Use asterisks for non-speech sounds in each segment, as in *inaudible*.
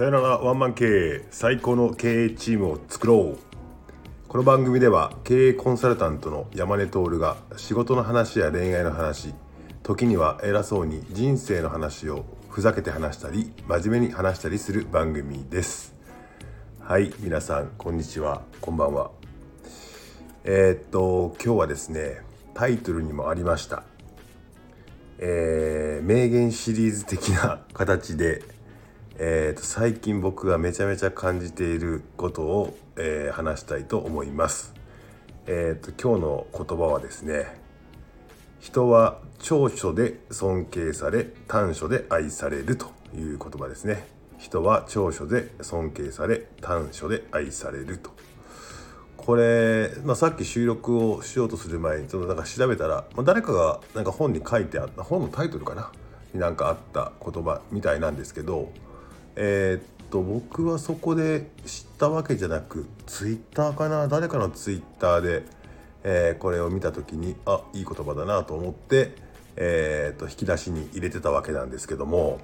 さよならワンマン経営最高の経営チームを作ろう。この番組では経営コンサルタントの山根徹が仕事の話や恋愛の話時には偉そうに人生の話をふざけて話したり真面目に話したりする番組です。はい皆さんこんにちは。こんばんは。えー、っと今日はですねタイトルにもありました。えー、名言シリーズ的な形でえーと、最近僕がめちゃめちゃ感じていることを、えー、話したいと思います。えーと、今日の言葉はですね人は長所で尊敬され短所で愛されるという言葉ですね。人は長所で尊敬され短所で愛されると。これ、まあ、さっき収録をしようとする前にちょっとなんか調べたら、まあ、誰かがなんか本に書いてあった本のタイトルかな？になんかあった言葉みたいなんですけどえー、っと僕はそこで知ったわけじゃなくツイッターかな？誰かのツイッターで、えー、これを見た時にあいい言葉だなと思って、えー、っと引き出しに入れてたわけなんですけども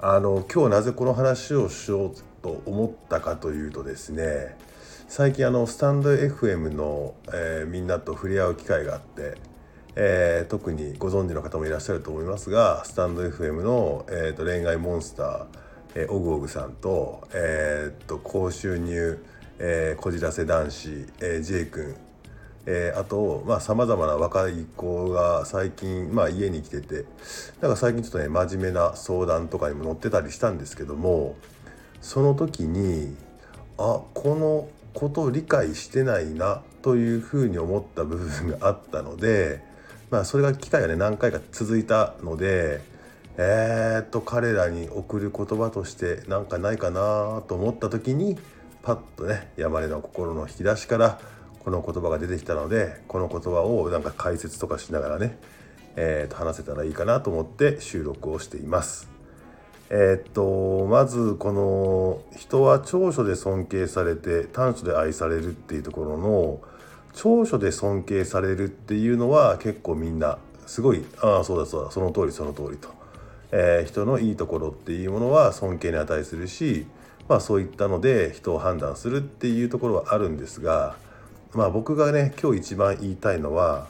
あの今日なぜこの話をしようと思ったかというとですね最近あのスタンド FM の、えー、みんなと触れ合う機会があって、えー、特にご存知の方もいらっしゃると思いますがスタンド FM の、えーと恋愛モンスターえー、オグオグさんと,、えー、っと高収入、えー、こじらせ男子、えー、J 君、えー、あとさまざ、まな若い子が最近、まあ、家に来ててなんか最近ちょっとね真面目な相談とかにも載ってたりしたんですけどもその時にあこのことを理解してないなというふうに思った部分があったので、まあ、それが機会がね何回か続いたので。えー、っと彼らに送る言葉として何かないかなと思った時にパッとね山根の心の引き出しからこの言葉が出てきたのでこの言葉をなんか解説とかしながらね、えー、と話せたらいいかなと思って収録をしています。えー、っとまずこの人は長所で尊敬されて短所で愛されるっていうところの長所で尊敬されるっていうのは結構みんなすごいああそうだそうだその通りその通りとえー、人のいいところっていうものは尊敬に値するし、まあ、そういったので人を判断するっていうところはあるんですが、まあ、僕がね今日一番言いたいのは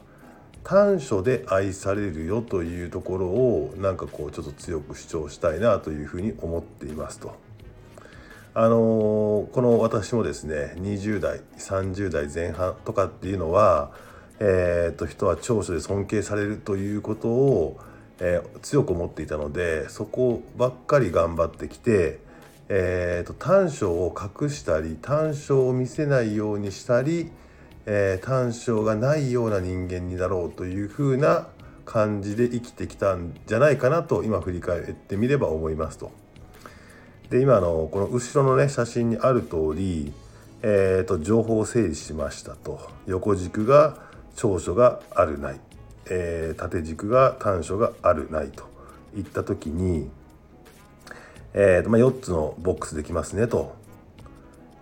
短所で愛されるよというところをなんかこうちょっと強く主張したいなというふうに思っていますと。あのー、この私もですね20代30代前半とかっていうのは、えー、と人は長所で尊敬されるということをえー、強く思っていたのでそこばっかり頑張ってきて、えーと、短所を隠したり短所を見せないようにしたり、えー、短所がないような人間になろうというふうな感じで生きてきたんじゃないかなと今振り返ってみれば思いますと。で今のこの後ろのね写真にある通り、えーと情報を整理しましたと横軸が長所があるないえー、縦軸が短所があるないといった時に、えーとまあ、4つのボックスできますねと。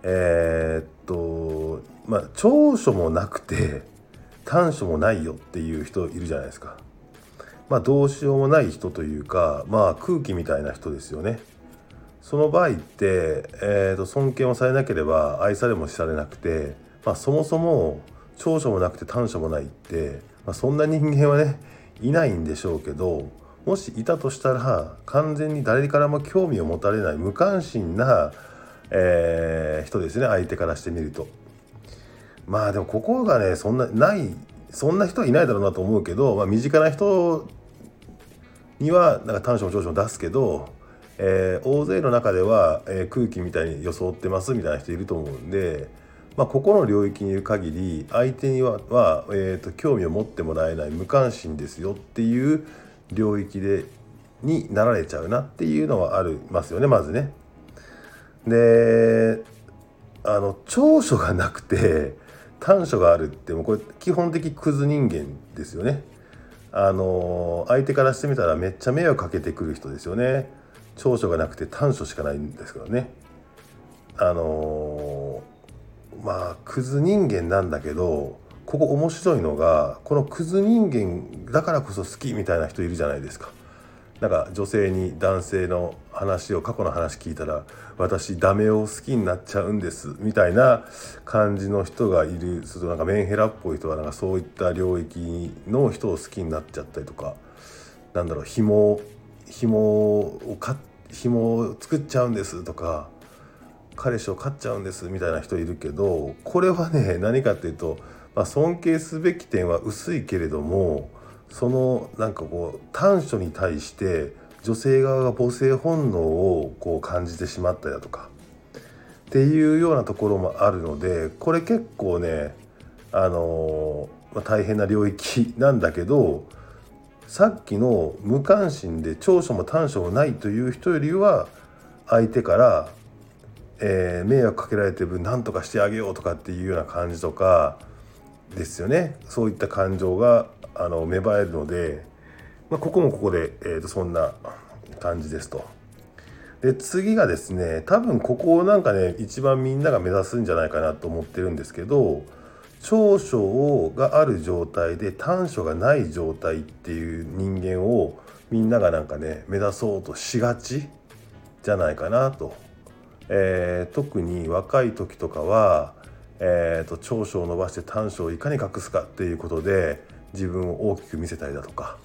えー、っとまあ長所もなくて短所もないよっていう人いるじゃないですか。まあどうしようもない人というかまあ空気みたいな人ですよね。その場合って、えー、と尊敬もされなければ愛されもされなくて、まあ、そもそも長所もなくて短所もないってまあ、そんな人間はねいないんでしょうけどもしいたとしたら完全に誰からも興味を持たれない無関心な、えー、人ですね相手からしてみると。まあでもここがねそんなないそんな人はいないだろうなと思うけど、まあ、身近な人にはなんか短所も長所も出すけど、えー、大勢の中では、えー、空気みたいに装ってますみたいな人いると思うんで。まあ、ここの領域にいる限り相手にはは、えーと、興味を持ってもらえない無関心ですよっていう領域でになられちゃうなっていうのはありますよねまずね。であの長所がなくて短所があるってもうこれ基本的クズ人間ですよね。あの相手からしてみたらめっちゃ迷惑かけてくる人ですよね。長所がなくて短所しかないんですからね。あのまあクズ人間なんだけどここ面白いのがこのクズ人間だからこそ好きみたいな人いるじゃないですか。なんか女性に男性の話を過去の話聞いたら私ダメを好きになっちゃうんですみたいな感じの人がいる。するとなんかメンヘラっぽい人はなんかそういった領域の人を好きになっちゃったりとか。なんだろう紐紐をか紐を作っちゃうんですとか。彼氏を飼っちゃうんですみたいな人いるけどこれはね何かっていうと、まあ、尊敬すべき点は薄いけれどもそのなんかこう短所に対して女性側が母性本能をこう感じてしまったりだとかっていうようなところもあるのでこれ結構ねあのまあ、大変な領域なんだけどさっきの無関心で長所も短所もないという人よりは相手から、えー、迷惑かけられてる分何とかしてあげようとかっていうような感じとかですよねそういった感情があの芽生えるので、まあ、ここもここで、えー、とそんな感じですと。で次がですね多分ここをなんかね一番みんなが目指すんじゃないかなと思ってるんですけど長所がある状態で短所がない状態っていう人間をみんながなんかね目指そうとしがちじゃないかなと。えー、特に若い時とかは、えーと長所を伸ばして短所をいかに隠すかっていうことで自分を大きく見せたりだとか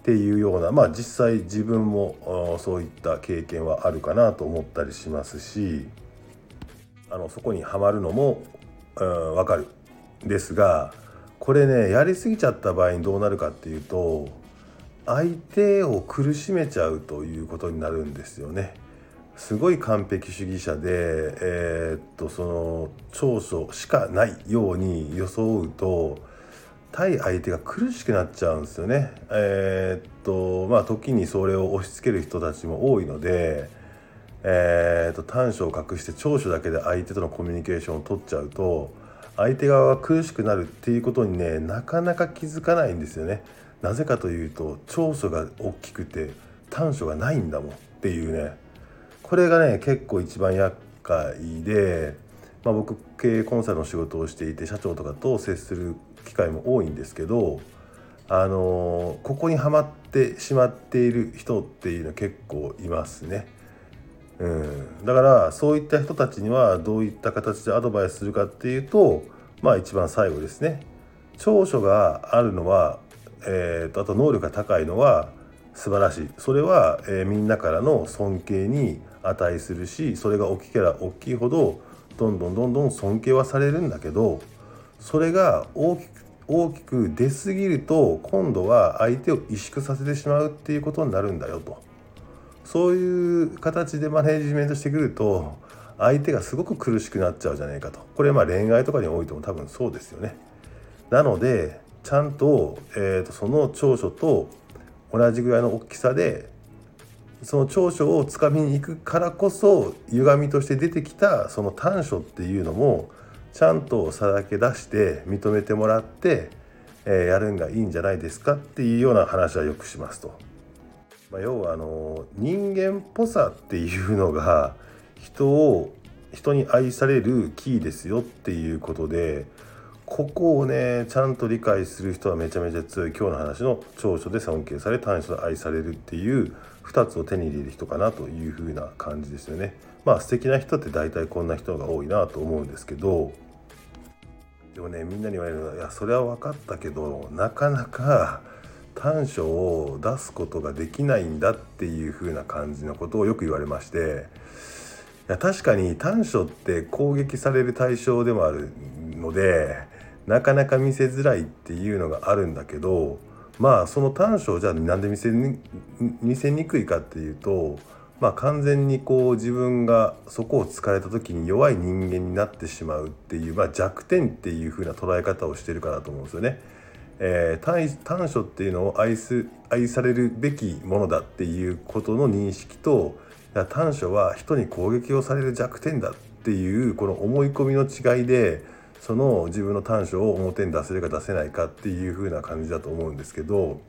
っていうようなまあ実際自分もそういった経験はあるかなと思ったりしますしあのそこにはまるのも分かるですがこれねやりすぎちゃった場合にどうなるかっていうと相手を苦しめちゃうということになるんですよね。すごい完璧主義者で、えー、っとその長所しかないように装うと対相手が苦しくなっちゃうんですよね。えー、っとまあ時にそれを押し付ける人たちも多いので、えー、っと短所を隠して長所だけで相手とのコミュニケーションを取っちゃうと相手側が苦しくなるっていうことにねなかなか気づかないんですよね。なぜかというと長所が大きくて短所がないんだもんっていうねこれがね結構一番厄介で、まあ、僕経営コンサルの仕事をしていて社長とかと接する機会も多いんですけどあのここにはまってしまっている人っていうのは結構いますね。うん、だからそういった人たちにはどういった形でアドバイスするかっていうとまあ一番最後ですね。長所があるのは、えーと、あと能力が高いのは素晴らしい。それは、えー、みんなからの尊敬に値するしそれが大きければ大きいほどどんどんどんどん尊敬はされるんだけどそれが大きく大きく出過ぎると今度は相手を萎縮させてしまうっていうことになるんだよと。そういう形でマネジメントしてくると相手がすごく苦しくなっちゃうじゃないかと。これまあ恋愛とかにおいても多分そうですよね。なのでちゃんと,、えーと、その長所と同じぐらいの大きさでその長所をつかみに行くからこそ歪みとして出てきたその短所っていうのもちゃんとさらけ出して認めてもらって、え、やるんがいいんじゃないですかっていうような話はよくしますと。まあ、要はあの人間っぽさっていうのが人を人に愛されるキーですよっていうことでここをねちゃんと理解する人はめちゃめちゃ強い今日の話の長所で尊敬され短所で愛されるっていう2つを手に入れる人かなという風な感じですよね。まあ素敵な人って大体こんな人が多いなと思うんですけどでもねみんなに言われるのは「いやそれは分かったけどなかなか短所を出すことができないんだ」っていう風な感じのことをよく言われましていや確かに短所って攻撃される対象でもあるのでなかなか見せづらいっていうのがあるんだけどまあその短所をじゃあなんで見せに見せにくいかっていうとまあ完全にこう自分がそこを突かれた時に弱い人間になってしまうっていう、まあ、弱点っていう風な捉え方をしてるかなと思うんですよね。えー、短所っていうのを愛す愛されるべきものだっていうことの認識と短所は人に攻撃をされる弱点だっていうこの思い込みの違いでその自分の短所を表に出せるか出せないかっていう風な感じだと思うんですけど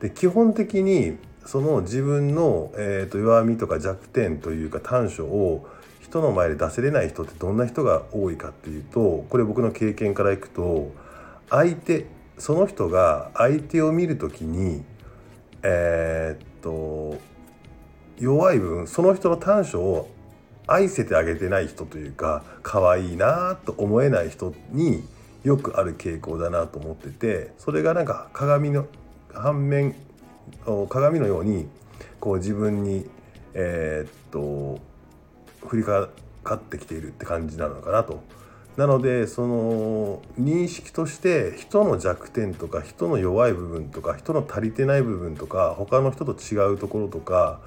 で基本的にその自分の、えーと、弱みとか弱点というか短所を人の前で出せれない人ってどんな人が多いかっていうとこれ僕の経験からいくと相手その人が相手を見る時にえー、っと弱い分その人の短所を愛せてあげてない人というか可愛いなと思えない人によくある傾向だなと思っててそれがなんか鏡の反面鏡のようにこう自分にえ、っと振りかかってきているって感じなのかなと。なのでその認識として人の弱点とか人の弱い部分とか人の足りてない部分とか他の人と違うところとか、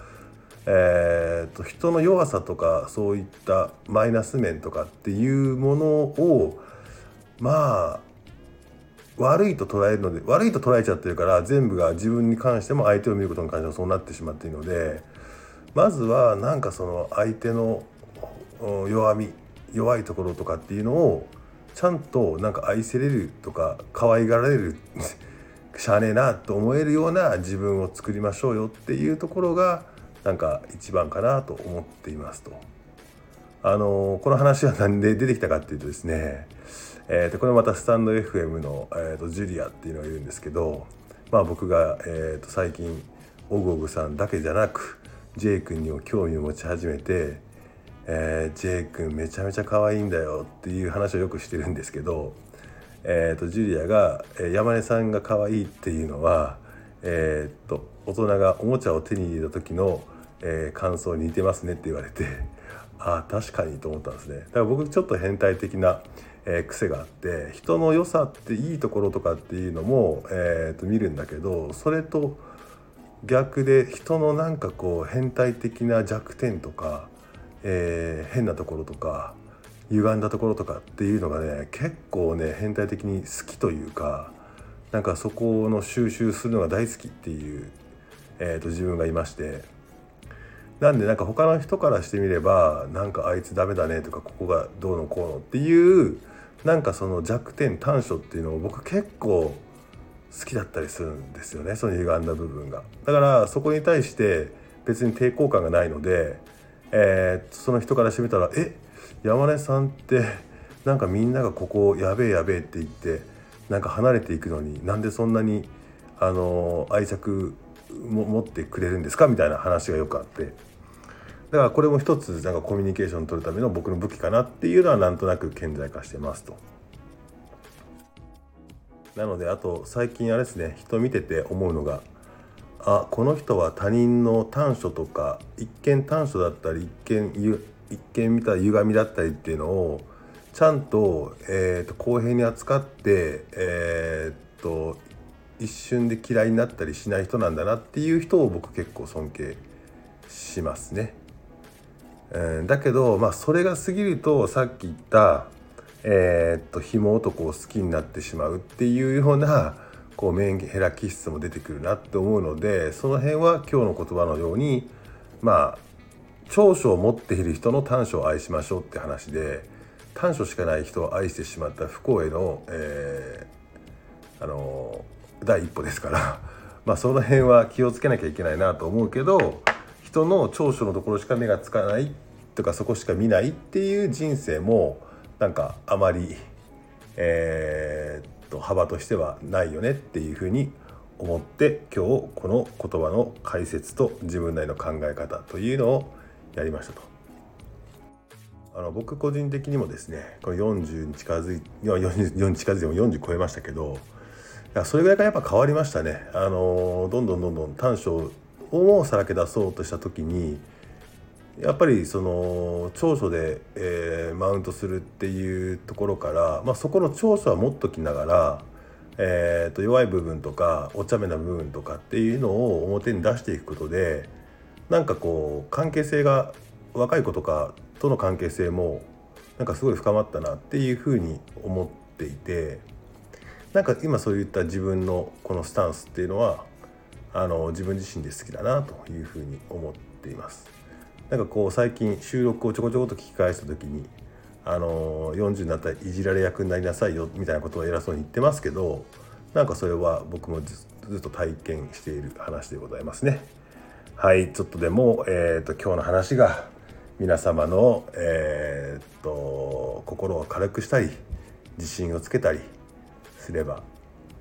えーと、人の弱さとかそういったマイナス面とかっていうものをまあ悪いと捉えるので悪いと捉えちゃってるから全部が自分に関しても相手を見ることに関してもそうなってしまっているのでまずはなんかその相手の弱み弱いところとかっていうのをちゃんとなんか愛せれるとか可愛がられるしゃあねえなと思えるような自分を作りましょうよっていうところがなんか一番かなと思っていますと。あのこの話は何で出てきたかっていうとですね、えー、とこれまたスタンド FM の、えー、とジュリアっていうのがいるんですけど、まあ、僕が、えー、と最近オグオグさんだけじゃなく J 君にも興味を持ち始めてえー、J 君めちゃめちゃ可愛いんだよっていう話をよくしてるんですけど、えーと、ジュリアが、えー、山根さんが可愛いっていうのは、えーと、大人がおもちゃを手に入れた時の、えー、感想に似てますねって言われて *laughs* ああ確かにと思ったんですね。だから僕ちょっと変態的な、えー、癖があって人の良さっていいところとかっていうのも、えーと見るんだけどそれと逆で人のなんかこう変態的な弱点とかえー、変なところとか歪んだところとかっていうのがね結構ね変態的に好きというかなんかそこの収集するのが大好きっていう、えーと、自分がいまして。なんでなんか他の人からしてみればなんかあいつダメだねとかここがどうのこうのっていうなんかその弱点短所っていうのを僕結構好きだったりするんですよねその歪んだ部分が。だからそこに対して別に抵抗感がないのでえー、その人からしてみたら「え山根さんってなんかみんながここやべえやべえって言ってなんか離れていくのになんでそんなにあの愛着も持ってくれるんですか?」みたいな話がよくあって。だからこれも一つなんかコミュニケーション取るための僕の武器かなっていうのはなんとなく顕在化してますと。なのであと最近あれですね人見てて思うのがあこの人は他人の短所とか一見短所だったり一見一見見た歪みだったりっていうのをちゃんと,、えーと、公平に扱って、えーと、一瞬で嫌いになったりしない人なんだなっていう人を僕結構尊敬しますね。えー、だけど、まあ、それが過ぎるとさっき言った、えーと、と紐男を好きになってしまうっていうようなこうメンヘラ気質も出てくるなって思うのでその辺は今日の言葉のようにまあ長所を持っている人の短所を愛しましょうって話で短所しかない人を愛してしまった不幸への、えー、あの第一歩ですからまあその辺は気をつけなきゃいけないなと思うけど人の長所のところしか目がつかないとかそこしか見ないっていう人生もなんかあまりえー、と幅としてはないよねっていうふうに思って今日この言葉の解説と自分なりの考え方というのをやりましたと。あの僕個人的にもですねこれ40に近づいいや40に近づいても40超えましたけどいやそれぐらいからやっぱ変わりましたね。あのどんどんどんどん短所をさらけ出そうとした時にやっぱりその長所で、えー、マウントするっていうところから、まあ、そこの長所は持っときながら、えー、と弱い部分とかお茶目な部分とかっていうのを表に出していくことでなんかこう関係性が若い子とかとの関係性もなんかすごい深まったなっていうふうに思っていてなんか今そういった自分のこのスタンスっていうのはあの自分自身で好きだなというふうに思っています。なんかこう最近収録をちょこちょこと聞き返した時にあの40になったらいじられ役になりなさいよみたいなことを偉そうに言ってますけどなんかそれは僕もずっと体験している話でございますね。はいちょっとでも、えーと、今日の話が皆様の、えーと心を軽くしたり自信をつけたりすれば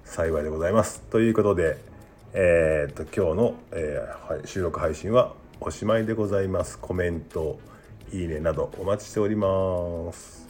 幸いでございます。ということでえー、っと今日の、えー、収録配信はおしまいでございます。コメントいいねなどお待ちしております。